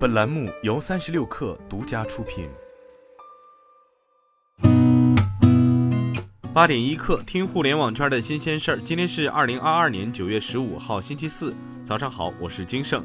本栏目由三十六氪独家出品。八点一刻，听互联网圈的新鲜事儿。今天是二零二二年九月十五号，星期四，早上好，我是金盛。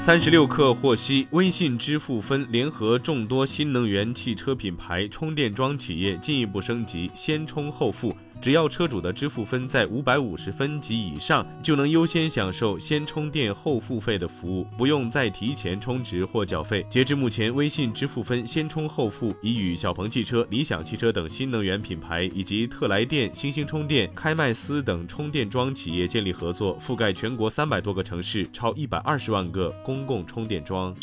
三十六氪获悉，微信支付分联合众多新能源汽车品牌充电桩企业，进一步升级先充后付。只要车主的支付分在五百五十分及以上，就能优先享受先充电后付费的服务，不用再提前充值或缴费。截至目前，微信支付分先充后付已与小鹏汽车、理想汽车等新能源品牌，以及特来电、星星充电、开麦斯等充电桩企业建立合作，覆盖全国三百多个城市，超一百二十万个公共充电桩。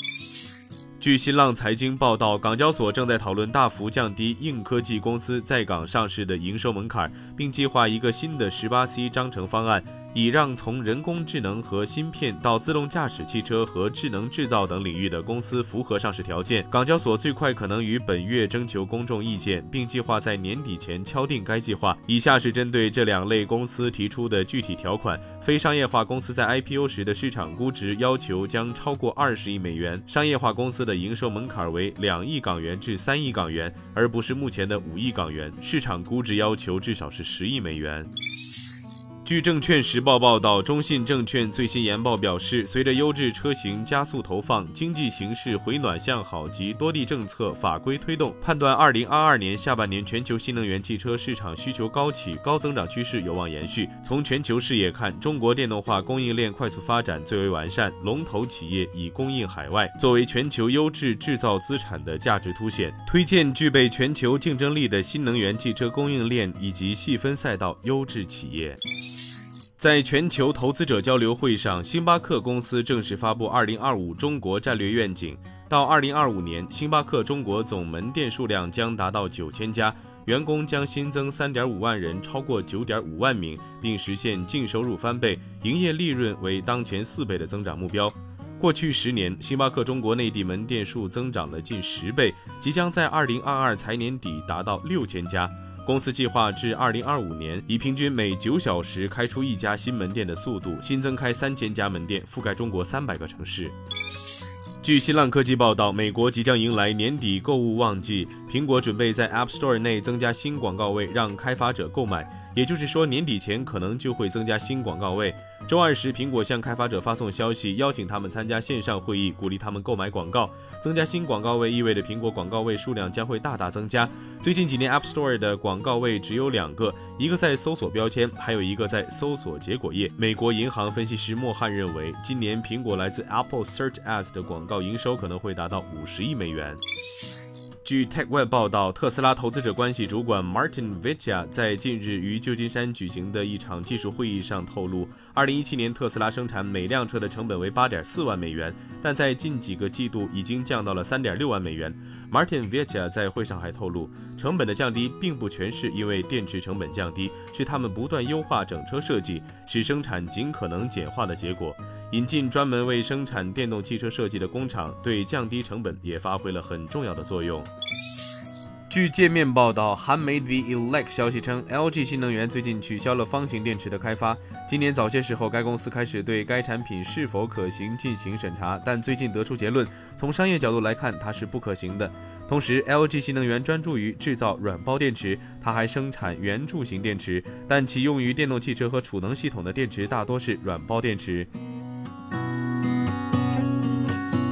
据新浪财经报道，港交所正在讨论大幅降低硬科技公司在港上市的营收门槛，并计划一个新的十八 C 章程方案。以让从人工智能和芯片到自动驾驶汽车和智能制造等领域的公司符合上市条件。港交所最快可能于本月征求公众意见，并计划在年底前敲定该计划。以下是针对这两类公司提出的具体条款：非商业化公司在 IPO 时的市场估值要求将超过二十亿美元；商业化公司的营收门槛为两亿港元至三亿港元，而不是目前的五亿港元；市场估值要求至少是十亿美元。据证券时报报道，中信证券最新研报表示，随着优质车型加速投放、经济形势回暖向好及多地政策法规推动，判断二零二二年下半年全球新能源汽车市场需求高企，高增长趋势有望延续。从全球视野看，中国电动化供应链快速发展最为完善，龙头企业已供应海外，作为全球优质制造资产的价值凸显，推荐具备全球竞争力的新能源汽车供应链以及细分赛道优质企业。在全球投资者交流会上，星巴克公司正式发布2025中国战略愿景。到2025年，星巴克中国总门店数量将达到9000家，员工将新增3.5万人，超过9.5万名，并实现净收入翻倍，营业利润为当前四倍的增长目标。过去十年，星巴克中国内地门店数增长了近十倍，即将在2022财年底达到6000家。公司计划至二零二五年，以平均每九小时开出一家新门店的速度，新增开三千家门店，覆盖中国三百个城市。据新浪科技报道，美国即将迎来年底购物旺季，苹果准备在 App Store 内增加新广告位，让开发者购买。也就是说，年底前可能就会增加新广告位。周二时，苹果向开发者发送消息，邀请他们参加线上会议，鼓励他们购买广告。增加新广告位意味着苹果广告位数量将会大大增加。最近几年，App Store 的广告位只有两个，一个在搜索标签，还有一个在搜索结果页。美国银行分析师莫汉认为，今年苹果来自 Apple Search Ads 的广告营收可能会达到五十亿美元。据 TechWeb 报道，特斯拉投资者关系主管 Martin Vicha 在近日于旧金山举行的一场技术会议上透露，2017年特斯拉生产每辆车的成本为8.4万美元，但在近几个季度已经降到了3.6万美元。Martin Vicha 在会上还透露，成本的降低并不全是因为电池成本降低，是他们不断优化整车设计，使生产尽可能简化的结果。引进专门为生产电动汽车设计的工厂，对降低成本也发挥了很重要的作用。据界面报道，韩媒 The Elect 消息称，LG 新能源最近取消了方形电池的开发。今年早些时候，该公司开始对该产品是否可行进行审查，但最近得出结论，从商业角度来看，它是不可行的。同时，LG 新能源专注于制造软包电池，它还生产圆柱形电池，但其用于电动汽车和储能系统的电池大多是软包电池。